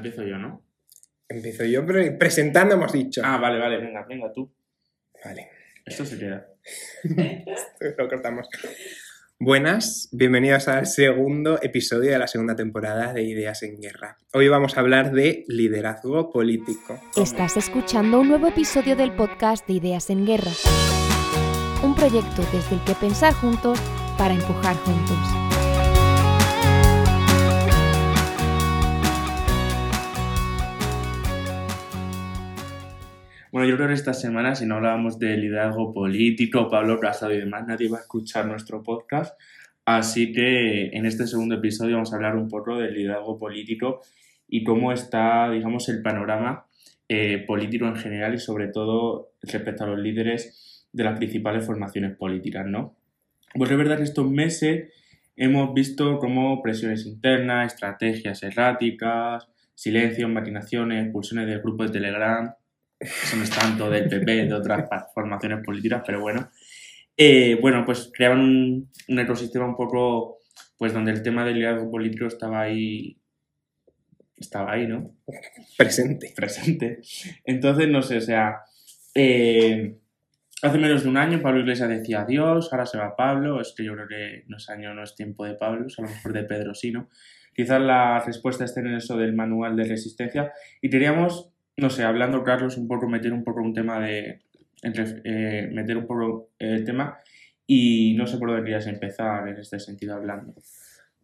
empiezo yo, ¿no? Empiezo yo, pero presentando hemos dicho. Ah, vale, vale, venga, venga tú. Vale, Esto se queda. lo cortamos. Buenas, bienvenidos al segundo episodio de la segunda temporada de Ideas en Guerra. Hoy vamos a hablar de liderazgo político. Estás escuchando un nuevo episodio del podcast de Ideas en Guerra. Un proyecto desde el que pensar juntos para empujar juntos. Bueno, yo creo que esta semana, si no hablábamos de liderazgo político, Pablo Casado y demás, nadie va a escuchar nuestro podcast. Así que en este segundo episodio vamos a hablar un poco del liderazgo político y cómo está, digamos, el panorama eh, político en general y sobre todo respecto a los líderes de las principales formaciones políticas, ¿no? Pues es verdad que estos meses hemos visto como presiones internas, estrategias erráticas, silencios, maquinaciones, expulsiones del grupo de Telegram, eso no es tanto del PP, de otras formaciones políticas, pero bueno. Eh, bueno, pues creaban un, un ecosistema un poco, pues donde el tema del liderazgo político estaba ahí, estaba ahí, ¿no? Presente. presente. Entonces, no sé, o sea, eh, hace menos de un año Pablo Iglesias decía adiós, ahora se va Pablo, es que yo creo que no es año, no es tiempo de Pablo, es a lo mejor de Pedro sí, ¿no? Quizás la respuesta esté en eso del manual de resistencia y queríamos, no sé, hablando Carlos, un poco, meter un poco un tema de, entre- eh, meter un poco el tema y no sé por dónde querías empezar en este sentido hablando.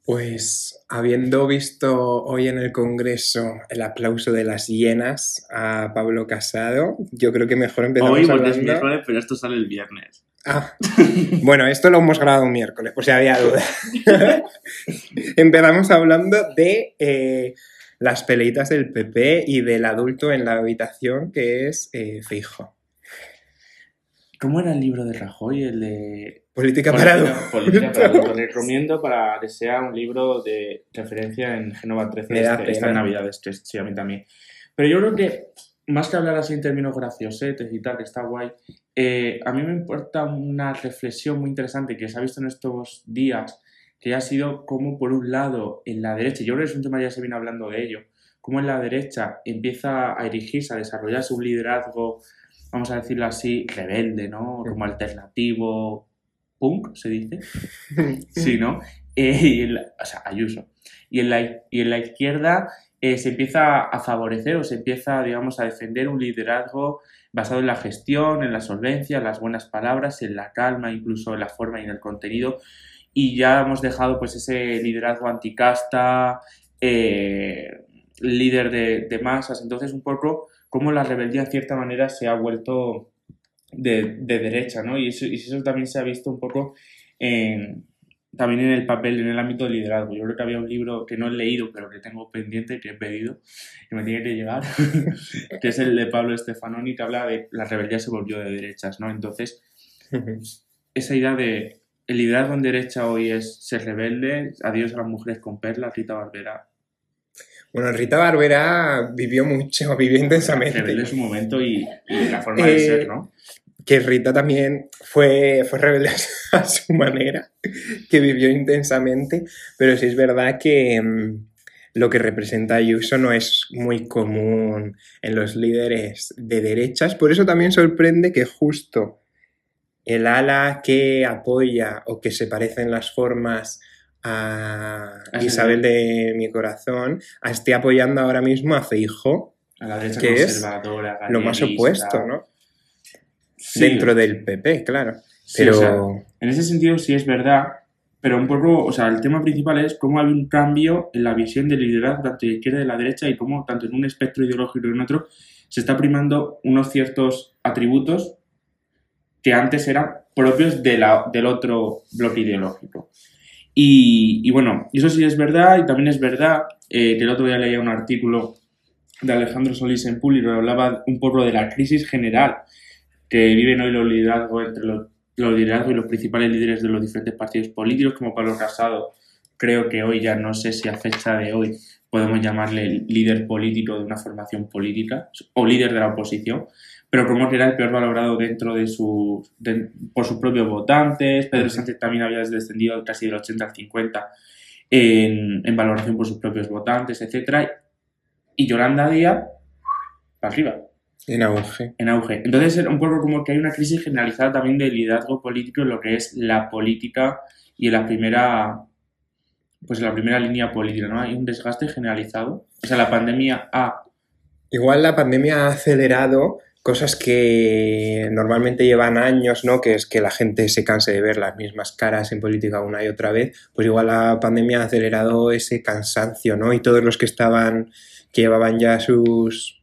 Pues habiendo visto hoy en el Congreso el aplauso de las hienas a Pablo Casado, yo creo que mejor empezamos Hoy, porque es miércoles, pero esto sale el viernes. Ah, bueno, esto lo hemos grabado un miércoles, por si había duda. Empezamos hablando de eh, las peleitas del PP y del adulto en la habitación que es eh, Feijóo. ¿Cómo era el libro de Rajoy? El de Política para Política- para. Lo recomiendo para que sea un libro de referencia en Génova 13 Me da este, esta. Navidad, este, sí, a mí también. Pero yo creo que, más que hablar así en términos graciosetes y tal, que está guay, eh, a mí me importa una reflexión muy interesante que se ha visto en estos días, que ha sido como, por un lado, en la derecha, yo creo que es un tema ya se viene hablando de ello, cómo en la derecha empieza a erigirse, a desarrollarse un liderazgo, vamos a decirlo así, rebelde, ¿no? Como alternativo, punk, se dice. Sí, ¿no? Eh, y en la- o sea, Ayuso. Y en la, y en la izquierda eh, se empieza a favorecer o se empieza, digamos, a defender un liderazgo basado en la gestión, en la solvencia, en las buenas palabras, en la calma, incluso en la forma y en el contenido. Y ya hemos dejado pues ese liderazgo anticasta, eh, líder de, de masas. Entonces, un poco cómo la rebeldía en cierta manera se ha vuelto de, de derecha, ¿no? Y eso, y eso también se ha visto un poco en, también en el papel, en el ámbito del liderazgo. Yo creo que había un libro que no he leído, pero que tengo pendiente, que he pedido, que me tiene que llegar, que es el de Pablo Stefanoni, que habla de la rebeldía se volvió de derechas, ¿no? Entonces, esa idea de el liderazgo en derecha hoy es ser rebelde, adiós a las mujeres con perlas, Rita Barbera, Bueno, Rita Barbera vivió mucho, vivió intensamente. rebelde en su momento y, y la forma de Eh, ser, ¿no? que Rita también fue, fue rebelde a su manera, que vivió intensamente, pero sí es verdad que mm, lo que representa Ayuso no es muy común en los líderes de derechas, por eso también sorprende que justo el ala que apoya o que se parece en las formas a Isabel de mi corazón, esté apoyando ahora mismo a Feijóo, A la derecha que es lo más opuesto, ¿no? Sí, Dentro del PP, claro. sí, Pero o sea, en ese sentido sí es verdad, pero un poco, o sea, el tema principal es cómo hay un cambio en la visión del liderazgo tanto de la izquierda y de la derecha y cómo tanto en un espectro ideológico y en otro se está primando unos ciertos atributos que antes eran propios del otro bloque ideológico. Y, y bueno, eso sí es verdad y también es verdad eh, que el otro día leía un artículo de Alejandro Solís en Público hablaba un poco de la crisis general que viven hoy los liderazgos entre los, los liderazgos y los principales líderes de los diferentes partidos políticos, como Pablo Casado. Creo que hoy ya no sé si a fecha de hoy podemos llamarle líder político de una formación política o líder de la oposición, pero como que era el peor valorado dentro de sus de- por sus propios votantes. Pedro Sánchez también había descendido casi del 80 al 50 en, en valoración por sus propios votantes, etcétera y Yolanda Díaz para arriba, En auge. en auge. Entonces, es un poco como que hay una crisis generalizada también de liderazgo político en lo que es la política y en la primera, pues en la primera línea política, ¿no? Hay un desgaste generalizado. O sea, la pandemia ha Igual la pandemia ha acelerado cosas que normalmente llevan años, ¿no? Que es que la gente se canse de ver las mismas caras en política una y otra vez. Pues igual la pandemia ha acelerado ese cansancio, ¿no? Y todos los que estaban, que llevaban ya sus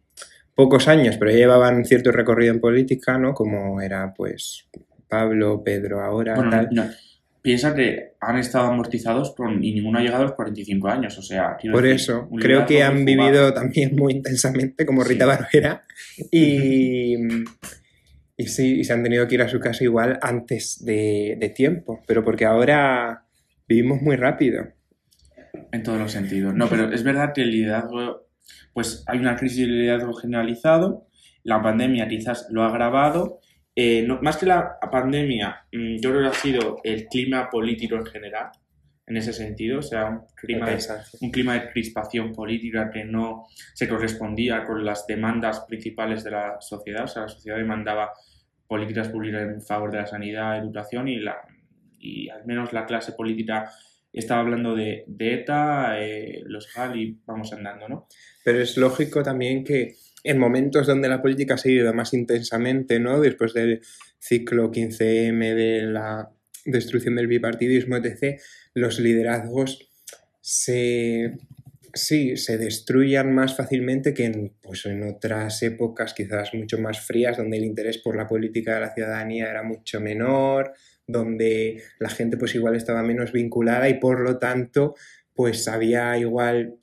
pocos años, pero ya llevaban cierto recorrido en política, ¿no? Como era, pues, Pablo, Pedro ahora, Bueno, tal. no, piensa que han estado amortizados con, y ninguno ha llegado a los 45 años. O sea, Por decir, eso, creo que han vivido también muy intensamente, como Rita Sí. Barbera, y, y sí, y se han tenido que ir a su casa igual antes de, de tiempo, pero porque ahora vivimos muy rápido. En todos los sentidos. No, pero es verdad que el liderazgo, pues hay una crisis de liderazgo generalizado. La pandemia quizás lo ha agravado. Eh, no- más que la pandemia, mm, yo creo que ha sido el clima político en general, en ese sentido. O sea, un clima de un clima de crispación política que no se correspondía con las demandas principales de la sociedad. O sea, la sociedad demandaba políticas públicas en favor de la sanidad, educación y, la, y al menos la clase política estaba hablando de, de ETA, eh, los GAL y vamos andando, ¿no? Pero es lógico también que en momentos donde la política se ha ido más intensamente, ¿no? Después del ciclo 15M de la destrucción del bipartidismo, etc., los liderazgos se, sí, se destruyan más fácilmente que en, pues, en otras épocas quizás mucho más frías, donde el interés por la política de la ciudadanía era mucho menor, donde la gente pues igual estaba menos vinculada y por lo tanto pues había igual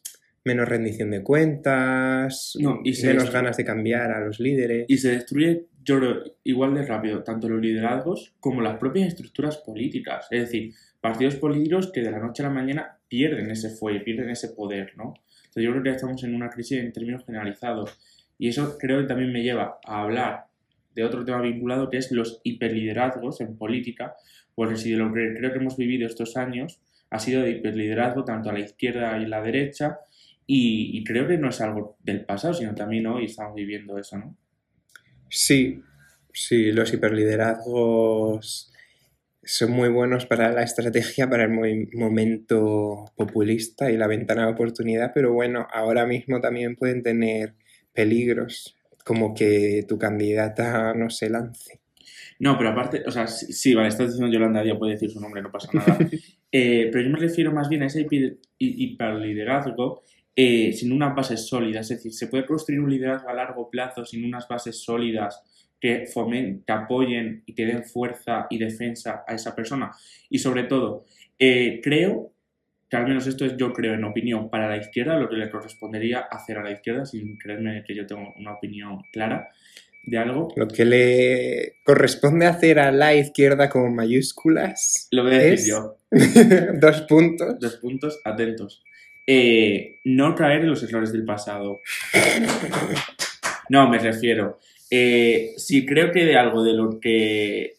menos rendición de cuentas, No, y menos destru- ganas de cambiar a los líderes. Y se destruye, yo creo, igual de rápido, tanto los liderazgos como las propias estructuras políticas. Es decir, partidos políticos que de la noche a la mañana pierden ese fuelle, pierden ese poder, ¿no? Entonces yo creo que estamos en una crisis en términos generalizados. Y eso creo que también me lleva a hablar de otro tema vinculado que es los hiperliderazgos en política, porque si de lo que creo que hemos vivido estos años ha sido de hiperliderazgo tanto a la izquierda y a la derecha, y, y creo que no es algo del pasado, sino también hoy estamos viviendo eso, ¿no? Sí, sí, los hiperliderazgos son muy buenos para la estrategia, para el mo- momento populista y la ventana de oportunidad, pero bueno, ahora mismo también pueden tener peligros, como que tu candidata no se lance. No, pero aparte, o sea, sí, sí, vale, estás diciendo Yolanda Díaz, puede decir su nombre, no pasa nada. Eh, pero yo me refiero más bien a ese hiper- hi- hiperliderazgo eh, sin unas bases sólidas. Es decir, se puede construir un liderazgo a largo plazo sin unas bases sólidas que fomen, que apoyen y que den fuerza y defensa a esa persona. Y sobre todo, eh, creo que al menos esto es yo creo en opinión para la izquierda, lo que le correspondería hacer a la izquierda, sin creerme que yo tengo una opinión clara de algo. Lo que le corresponde hacer a la izquierda con mayúsculas Lo voy a decir es yo. dos puntos. Dos puntos, atentos. Eh, no caer en los errores del pasado. No, me refiero. eh, si creo que de algo de lo que.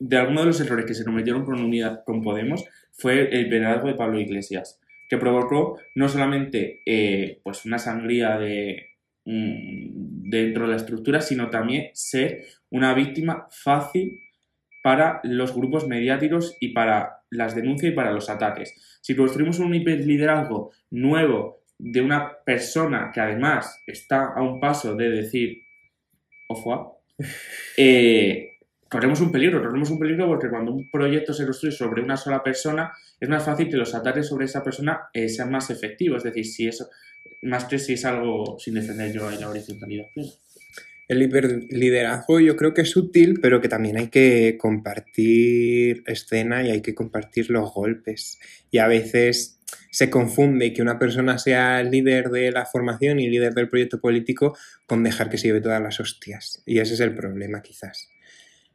De alguno de los errores que se cometieron con Unidad con Podemos fue el liderazgo de Pablo Iglesias, que provocó no solamente eh, pues una sangría de, mm, dentro de la estructura, sino también ser una víctima fácil para los grupos mediáticos y para las denuncias y para los ataques. Si construimos un hiperliderazgo nuevo de una persona que además está a un paso de decir ofua, eh, corremos un peligro, corremos un peligro porque cuando un proyecto se construye sobre una sola persona, es más fácil que los ataques sobre esa persona eh, sean más efectivos. Es decir, si eso, más que si es algo sin defender yo la horizontalidad plena. El hiperliderazgo yo creo que es útil, pero que también hay que compartir escena y hay que compartir los golpes. Y a veces se confunde que una persona sea líder de la formación y líder del proyecto político con dejar que se lleve todas las hostias. Y ese es el problema quizás.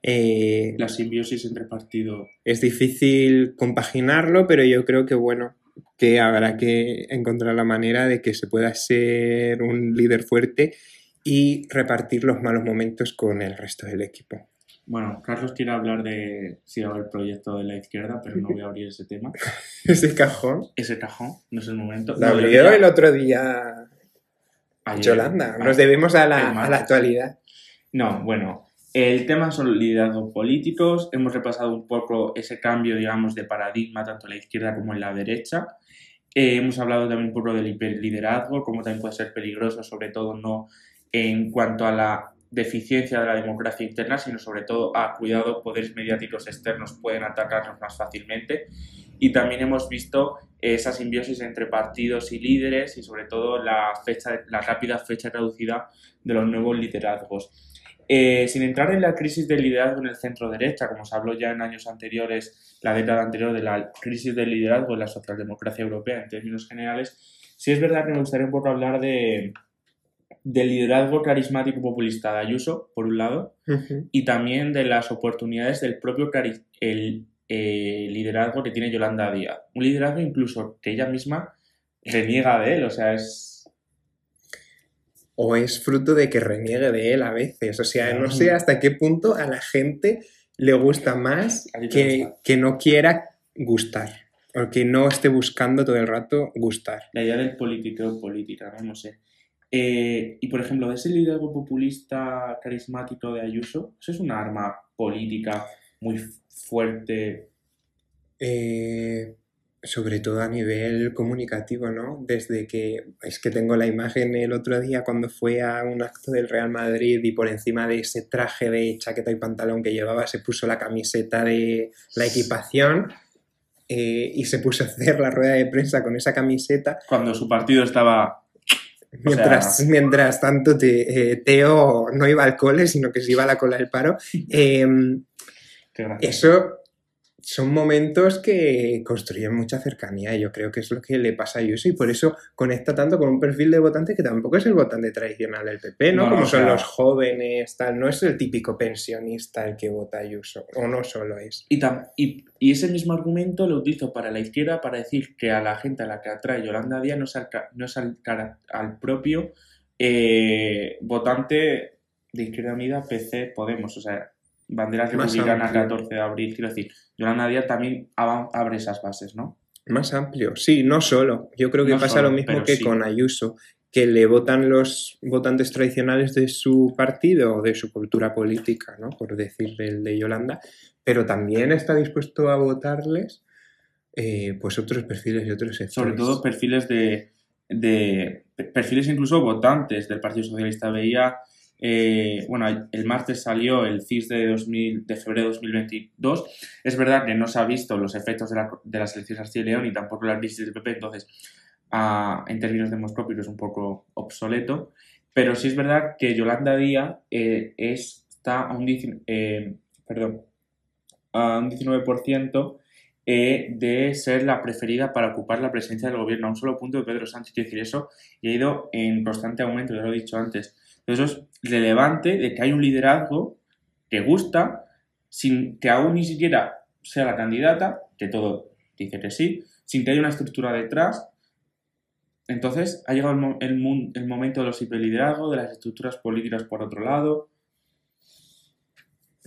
Eh, La simbiosis entre partido. es difícil compaginarlo, pero yo creo que bueno, que habrá que encontrar la manera de que se pueda ser un líder fuerte y repartir los malos momentos con el resto del equipo. Bueno, Carlos quiere hablar de si va haber proyecto de la izquierda, pero no voy a abrir ese tema. Ese cajón Ese cajón, no es el momento. lo No, abrió el otro día ayer. Yolanda, Ah, nos debemos a la, el a la actualidad. No, bueno, el tema son liderazgos políticos. Hemos repasado un poco ese cambio, digamos, de paradigma tanto en la izquierda como en la derecha. Eh, hemos hablado también un poco del hiperliderazgo, cómo también puede ser peligroso, sobre todo no en cuanto a la deficiencia de la democracia interna, sino sobre todo a cuidado, poderes mediáticos externos pueden atacarnos más fácilmente. Y también hemos visto esa simbiosis entre partidos y líderes y sobre todo la, fecha, la rápida fecha reducida de los nuevos liderazgos. Eh, sin entrar en la crisis del liderazgo en el centro derecha, como se habló ya en años anteriores, la década anterior de la crisis del liderazgo en la socialdemocracia europea en términos generales, sí es verdad que me gustaría un poco hablar de, del liderazgo carismático populista de Ayuso, por un lado, y también de las oportunidades del propio el, eh, liderazgo que tiene Yolanda Díaz. Un liderazgo incluso que ella misma reniega de él, o sea, es... O es fruto de que reniegue de él a veces. O sea, no sé hasta qué punto a la gente le gusta más que, gusta. que no quiera gustar. O que no esté buscando todo el rato gustar. la idea del político política, ¿no? No sé. Eh, y por ejemplo, ese liderazgo populista carismático de Ayuso, eso es una arma política muy fuerte. Eh, sobre todo a nivel comunicativo, ¿no? Desde que es que tengo la imagen el otro día cuando fue a un acto del Real Madrid y por encima de ese traje de chaqueta y pantalón que llevaba se puso la camiseta de la equipación eh, y se puso a hacer la rueda de prensa con esa camiseta Cuando su partido estaba. Mientras, mientras tanto, te- eh, Teo no iba al cole, sino que se iba a la cola del paro. Em, eso son momentos que construyen mucha cercanía. Yo creo que es lo que le pasa a Ayuso y por eso conecta tanto con un perfil de votante que tampoco es el votante tradicional del PP, ¿no? No, Como o son los jóvenes, tal. No es el típico pensionista el que vota Ayuso, o no solo es. Y, tam- y, y ese mismo argumento lo utilizo para la izquierda para decir que a la gente a la que atrae Yolanda Díaz no es al, no es al, al propio eh, votante de Izquierda Unida, PC, Podemos, o sea, bandera republicana amplio. 14 de abril, quiero decir, Yolanda Díaz también abre esas bases, ¿no? Más amplio, sí, no solo. Yo creo que No pasa solo, lo mismo que sí. con Ayuso, que le votan los votantes tradicionales de su partido o de su cultura política, ¿no? Por decir el de Yolanda, pero también está dispuesto a votarles eh, pues otros perfiles y otros sectores. sobre todo perfiles de, de perfiles incluso votantes del Partido Socialista. Veía, eh, bueno, el martes salió el CIS de, 2000, de febrero de 2022. Es verdad que no se ha visto los efectos de, la, de las elecciones Castilla y León y tampoco la crisis del PP, entonces ah, en términos demoscópicos es un poco obsoleto. Pero sí es verdad que Yolanda Díaz eh, es- está a un, 19 eh, perdón, a un 19% eh, de ser la preferida para ocupar la presidencia del gobierno, a un solo punto de Pedro Sánchez. Quiero decir, eso y ha ido en constante aumento, ya lo he dicho antes. Eso es relevante de que hay un liderazgo que gusta, sin que aún ni siquiera sea la candidata, que todo dice que sí, sin que haya una estructura detrás. Entonces ha llegado el, mo- el mun- el momento de los hiperliderazgos, de las estructuras políticas por otro lado.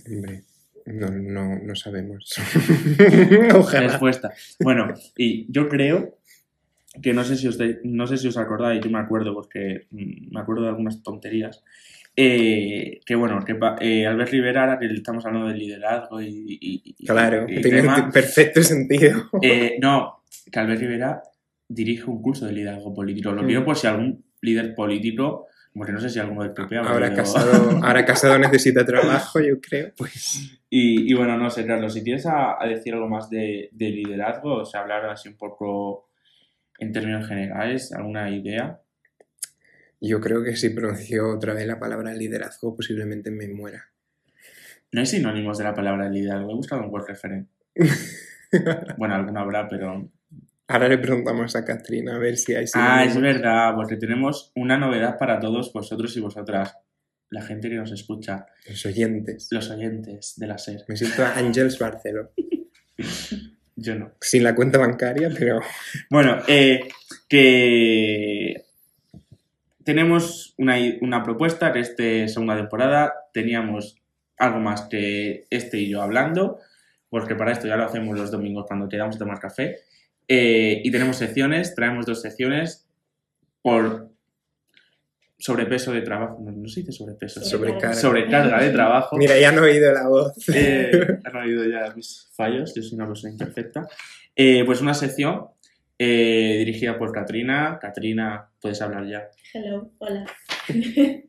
Hombre, no, no, no sabemos. Ojalá. respuesta. Bueno, y yo creo que no sé si os, de- no sé si os acordáis, yo me acuerdo porque mm, me acuerdo de algunas tonterías, eh, que bueno, que eh, Albert Rivera, ahora que estamos hablando de liderazgo y, Claro, y tiene tema, perfecto sentido. eh, no, que Albert Rivera dirige un curso de liderazgo político. Lo Mm. digo por si algún líder político, porque no sé si alguno del PP habrá Ahora casado, ahora casado necesita trabajo, yo creo. Pues, y, bueno, no sé, Carlos, si quieres a, a decir algo más de, de liderazgo, o sea, hablar así un poco en términos generales, alguna idea. Yo creo que si pronuncio otra vez la palabra liderazgo, posiblemente me muera. No hay sinónimos de la palabra liderazgo, he buscado un word referent. Bueno, alguno habrá, pero... Ahora le preguntamos a Katrina a ver si hay Ah, es sinónimos. verdad, porque tenemos una novedad para todos vosotros y vosotras, la gente que nos escucha, Los oyentes. los oyentes de la SER. Me siento Ángels Barceló. Yo no. Sin la cuenta bancaria, pero Bueno, eh, que tenemos una, una propuesta que esta segunda temporada teníamos algo más que este y yo hablando, porque para esto ya lo hacemos los domingos cuando quedamos a tomar café. Eh, y tenemos secciones, traemos dos secciones por sobrepeso de trabajo, no, no se dice sobrepeso, Sobrecarga. sobrecarga de trabajo. Mira, ya han oído la voz. Eh, han oído ya mis fallos, yo soy una persona imperfecta. Eh, pues una sección eh, dirigida por Katrina. Katrina, puedes hablar ya. Hello, hola. ¿Qué,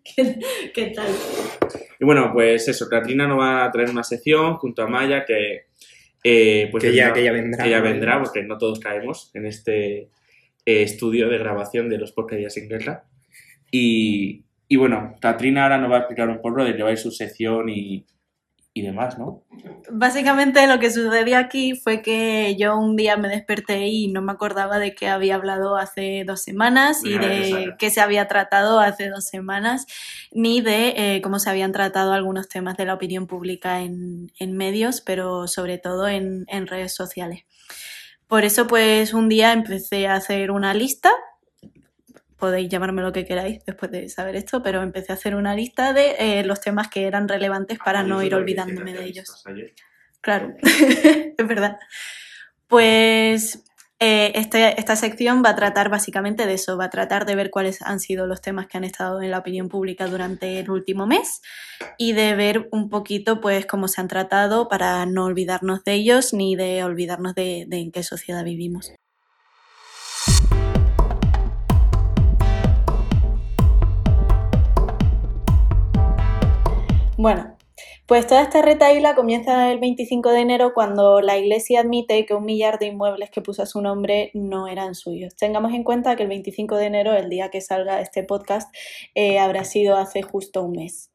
qué tal? Y bueno, pues eso, Katrina nos va a traer una sección junto a Maya que... eh, pues que, ya, vendrá- que ya vendrá. que ya vendrá, porque no todos caemos en este eh, estudio de grabación de los porquerías en guerra. Y, y bueno, Katrina ahora nos va a explicar un poco de su sección y, y demás, ¿no? Básicamente lo que sucedió aquí fue que yo un día me desperté y no me acordaba de que había hablado hace dos semanas y Mira, de qué se había tratado hace dos semanas, ni de eh, cómo se habían tratado algunos temas de la opinión pública en, en medios, pero sobre todo en, en redes sociales. Por eso, pues un día empecé a hacer una lista. Podéis llamarme lo que queráis después de saber esto, pero empecé a hacer una lista de eh, los temas que eran relevantes para no ir olvidándome de ellos. Claro, es verdad. Pues eh, este- esta sección va a tratar básicamente de eso, va a tratar de ver cuáles han sido los temas que han estado en la opinión pública durante el último mes y de ver un poquito pues cómo se han tratado para no olvidarnos de ellos ni de olvidarnos de, de en qué sociedad vivimos. Bueno, pues toda esta retaíla comienza el 25 de enero cuando la Iglesia admite que un millar de inmuebles que puso a su nombre no eran suyos. Tengamos en cuenta que el 25 de enero, el día que salga este podcast, eh, habrá sido hace justo un mes.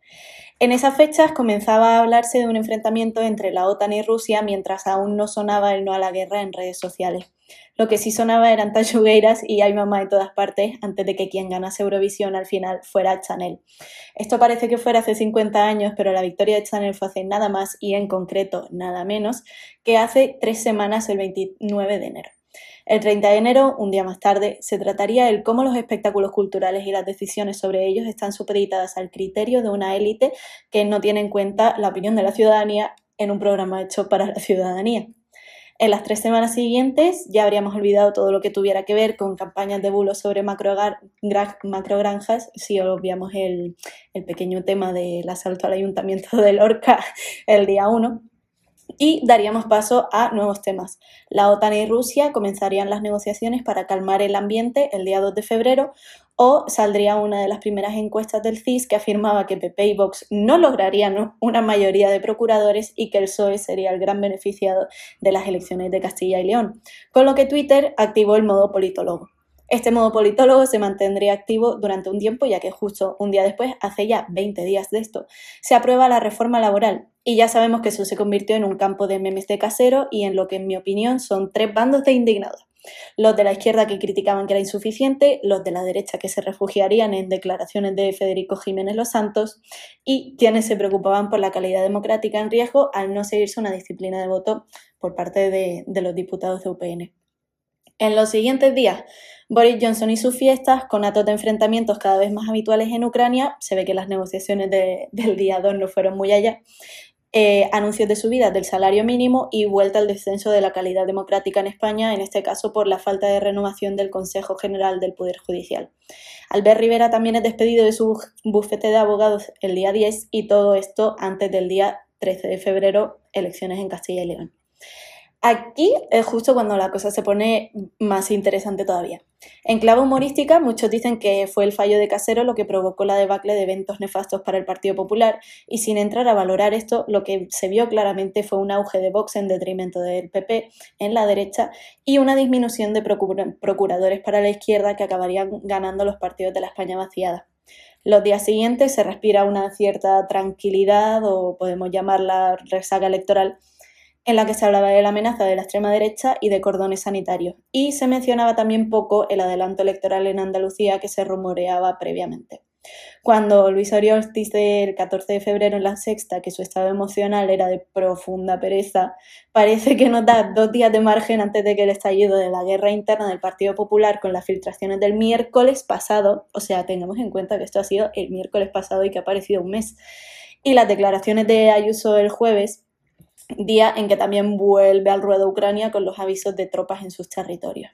En esas fechas comenzaba a hablarse de un enfrentamiento entre la OTAN y Rusia mientras aún no sonaba el no a la guerra en redes sociales. Lo que sí sonaba eran tallugueiras y hay mamá en todas partes antes de que quien ganase Eurovisión al final fuera Chanel. Esto parece que fuera hace 50 años, pero la victoria de Chanel fue hace nada más y en concreto nada menos que hace tres semanas, el 29 de enero. El 30 de enero, un día más tarde, se trataría el cómo los espectáculos culturales y las decisiones sobre ellos están supeditadas al criterio de una élite que no tiene en cuenta la opinión de la ciudadanía en un programa hecho para la ciudadanía. En las tres semanas siguientes ya habríamos olvidado todo lo que tuviera que ver con campañas de bulos sobre macrogranjas, si obviamos el, el pequeño tema del asalto al ayuntamiento de Lorca el día 1. Y daríamos paso a nuevos temas. La OTAN y Rusia comenzarían las negociaciones para calmar el ambiente el día 2 de febrero o saldría una de las primeras encuestas del CIS que afirmaba que PP y Vox no lograrían una mayoría de procuradores y que el PSOE sería el gran beneficiado de las elecciones de Castilla y León, con lo que Twitter activó el modo politólogo. Este modo politólogo se mantendría activo durante un tiempo, ya que justo un día después, hace ya 20 días de esto, se aprueba la reforma laboral. Y ya sabemos que eso se convirtió en un campo de memes de casero y en lo que, en mi opinión, son tres bandos de indignados. Los de la izquierda que criticaban que era insuficiente, los de la derecha que se refugiarían en declaraciones de Federico Jiménez Los Santos y quienes se preocupaban por la calidad democrática en riesgo al no seguirse una disciplina de voto por parte de, de los diputados de UPN. En los siguientes días, Boris Johnson y sus fiestas, con atos de enfrentamientos cada vez más habituales en Ucrania, se ve que las negociaciones de- del día 2 no fueron muy allá, eh, anuncios de subidas del salario mínimo y vuelta al descenso de la calidad democrática en España, en este caso por la falta de renovación del Consejo General del Poder Judicial. Albert Rivera también es despedido de su bufete de abogados el día 10 y todo esto antes del día 13 de febrero, elecciones en Castilla y León. Aquí es justo cuando la cosa se pone más interesante todavía. En clave humorística, muchos dicen que fue el fallo de Casero lo que provocó la debacle de eventos nefastos para el Partido Popular y sin entrar a valorar esto, lo que se vio claramente fue un auge de Vox en detrimento del PP en la derecha y una disminución de procura- procuradores para la izquierda que acabarían ganando los partidos de la España vaciada. Los días siguientes se respira una cierta tranquilidad o podemos llamarla resaca electoral en la que se hablaba de la amenaza de la extrema derecha y de cordones sanitarios, y se mencionaba también poco el adelanto electoral en Andalucía que se rumoreaba previamente. Cuando Luis Oriol dice el 14 de febrero en La Sexta que su estado emocional era de profunda pereza, parece que nos da dos días de margen antes de que el estallido de la guerra interna del Partido Popular con las filtraciones del miércoles pasado, o sea, tengamos en cuenta que esto ha sido el miércoles pasado y que ha aparecido un mes, y las declaraciones de Ayuso el jueves, día en que también vuelve al ruedo Ucrania con los avisos de tropas en sus territorios.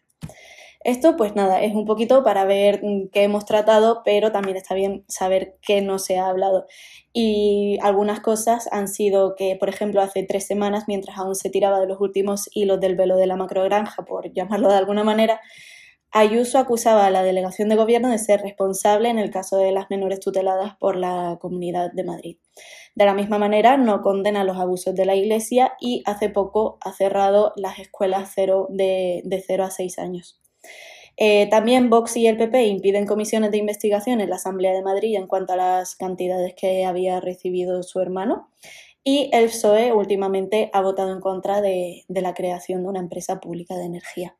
Esto, pues nada, es un poquito para ver qué hemos tratado, pero también está bien saber qué no se ha hablado. Y algunas cosas han sido que, por ejemplo, hace tres semanas, mientras aún se tiraba de los últimos hilos del velo de la macrogranja, por llamarlo de alguna manera, Ayuso acusaba a la delegación de gobierno de ser responsable en el caso de las menores tuteladas por la Comunidad de Madrid. De la misma manera, no condena los abusos de la Iglesia y hace poco ha cerrado las escuelas cero de, de 0 a 6 años. Eh, también Vox y el PP impiden comisiones de investigación en la Asamblea de Madrid en cuanto a las cantidades que había recibido su hermano. Y el PSOE últimamente ha votado en contra de, la creación de una empresa pública de energía.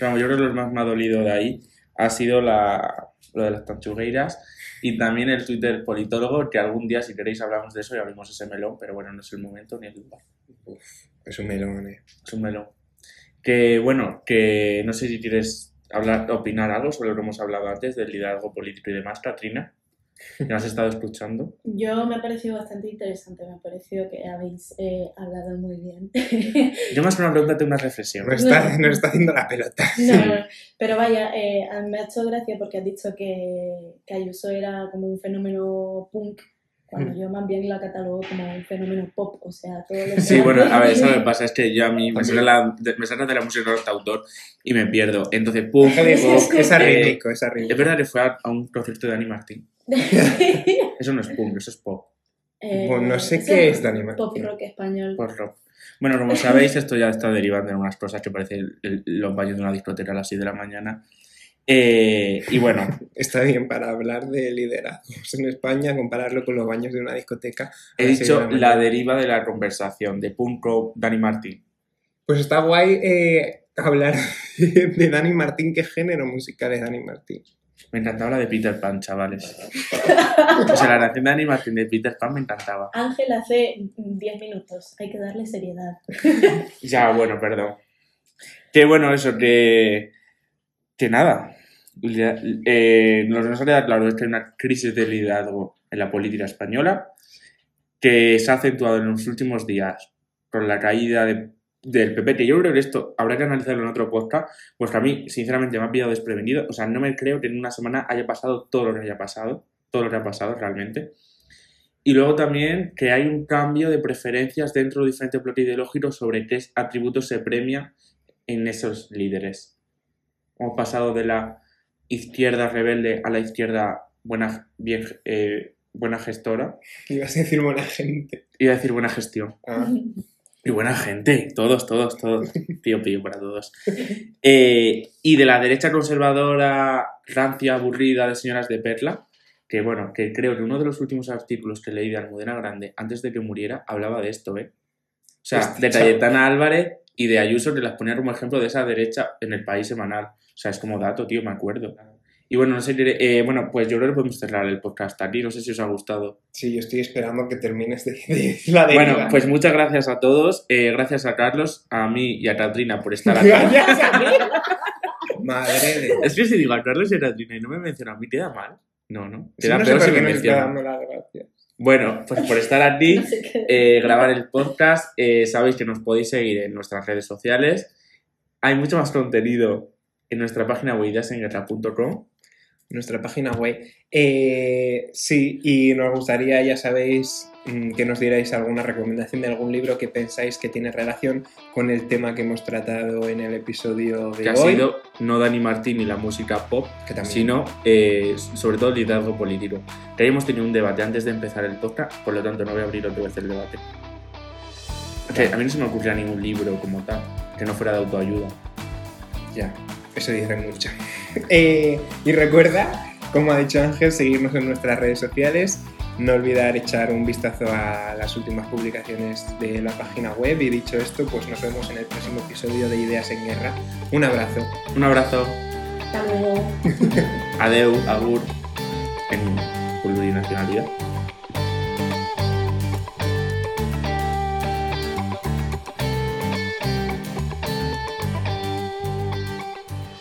Yo creo que lo más me ha dolido de ahí ha sido la, lo de las tanchugueiras y también el Twitter politólogo, que algún día, si queréis, hablamos de eso y abrimos ese melón, pero bueno, no es el momento ni el lugar. es un melón, eh. Es un melón. Que bueno, que no sé si quieres hablar, opinar algo sobre lo que hemos hablado antes del liderazgo político y demás, Katrina? ¿Que has estado escuchando? Yo me ha parecido bastante interesante, me ha parecido que habéis eh, hablado muy bien. Yo más que una pregunta tengo una reflexión. No está, no. está haciendo la pelota. No, pero vaya, eh, me ha hecho gracia porque has dicho que, que Ayuso era como un fenómeno punk cuando yo más bien la catalogo como un fenómeno pop, o sea, todo lo que Sí, bueno, a ver, eso me pasa, es que yo a mí me sale, la, me sale de la música de autor y me pierdo. Entonces, pum, pop, es arrítmico, es arrítmico. Es verdad que fue a, un concierto de Dani Martín. eso no es punk, eso es pop. Eh, bueno, no sé qué es Dani Martín. Pop rock español. Pop rock. Bueno, como sabéis, esto ya está derivando en unas cosas que parecen los baños de una discoteca a las 6 de la mañana. Eh, y bueno. Está bien para hablar de liderazgos en España, compararlo con los baños de una discoteca. He dicho la, deriva de la conversación de Punko Dani Martín. Pues está guay eh, hablar de Dani Martín. ¿Qué género musical es Dani Martín? Me encantaba la de Peter Pan, chavales. o sea, la canción de Dani Martín de Peter Pan me encantaba. Ángel hace 10 minutos. Hay que darle seriedad. ya, bueno, perdón. Que bueno, eso, que que nada, eh, nos nos queda claro que hay una crisis de liderazgo en la política española que se ha acentuado en los últimos días con la caída del PP, que yo creo que esto habrá que analizarlo en otro podcast, pues a mí, sinceramente, me ha pillado desprevenido. O sea, no me creo que en una semana haya pasado todo lo que haya pasado, todo lo que ha pasado realmente. Y luego también que hay un cambio de preferencias dentro de diferentes bloques ideológicos sobre qué atributos se premia en esos líderes. Hemos pasado de la izquierda rebelde a la izquierda buena, bien, eh, buena gestora. Ibas a decir buena gente. Iba a decir buena gestión. Ah. Y buena gente, todos, todos, todos. Pío, pío para todos. Eh, y de la derecha conservadora, rancia, aburrida de señoras de Perla, que bueno, que creo que uno de los últimos artículos que leí de Almudena Grande antes de que muriera hablaba de esto, ¿eh? O sea, de Cayetana Álvarez y de Ayuso que las ponía como ejemplo de esa derecha en el país semanal. O sea, es como dato, tío, me acuerdo. Y bueno, no sé, eh, bueno, pues yo creo que podemos cerrar el podcast aquí, no sé si os ha gustado. Sí, yo estoy esperando que termines de, de la Bueno, pues muchas gracias a todos, eh, gracias a Carlos, a mí y a Katrina por estar aquí. Madre de... Es que si digo a Carlos y a Katrina y no me menciona a mí, queda mal. No, no. Queda peor si me menciona. Bueno, pues por estar aquí, eh, grabar el podcast, sabéis que nos podéis seguir en nuestras redes sociales. Hay mucho más contenido en nuestra página web ideasenguerra.com. Nuestra página web. Eh, sí, y nos gustaría, ya sabéis, que nos dierais alguna recomendación de algún libro que pensáis que tiene relación con el tema que hemos tratado en el episodio de que hoy. ha sido no Dani Martín y la música pop, sino eh, sobre todo el liderazgo político. Que hayamos tenido un debate antes de empezar el podcast, por lo tanto no voy a abrir otra vez el debate. a mí no se me ocurría ningún libro como tal, que no fuera de autoayuda. Ya. Eso dice mucho. Eh, y recuerda, como ha dicho Ángel, seguirnos en nuestras redes sociales. No olvidar echar un vistazo a las últimas publicaciones de la página web. Y dicho esto, pues nos vemos en el próximo episodio de Ideas en Guerra. Un abrazo. Un abrazo. Hasta luego. Adeu, agur, en plurinacionalidad.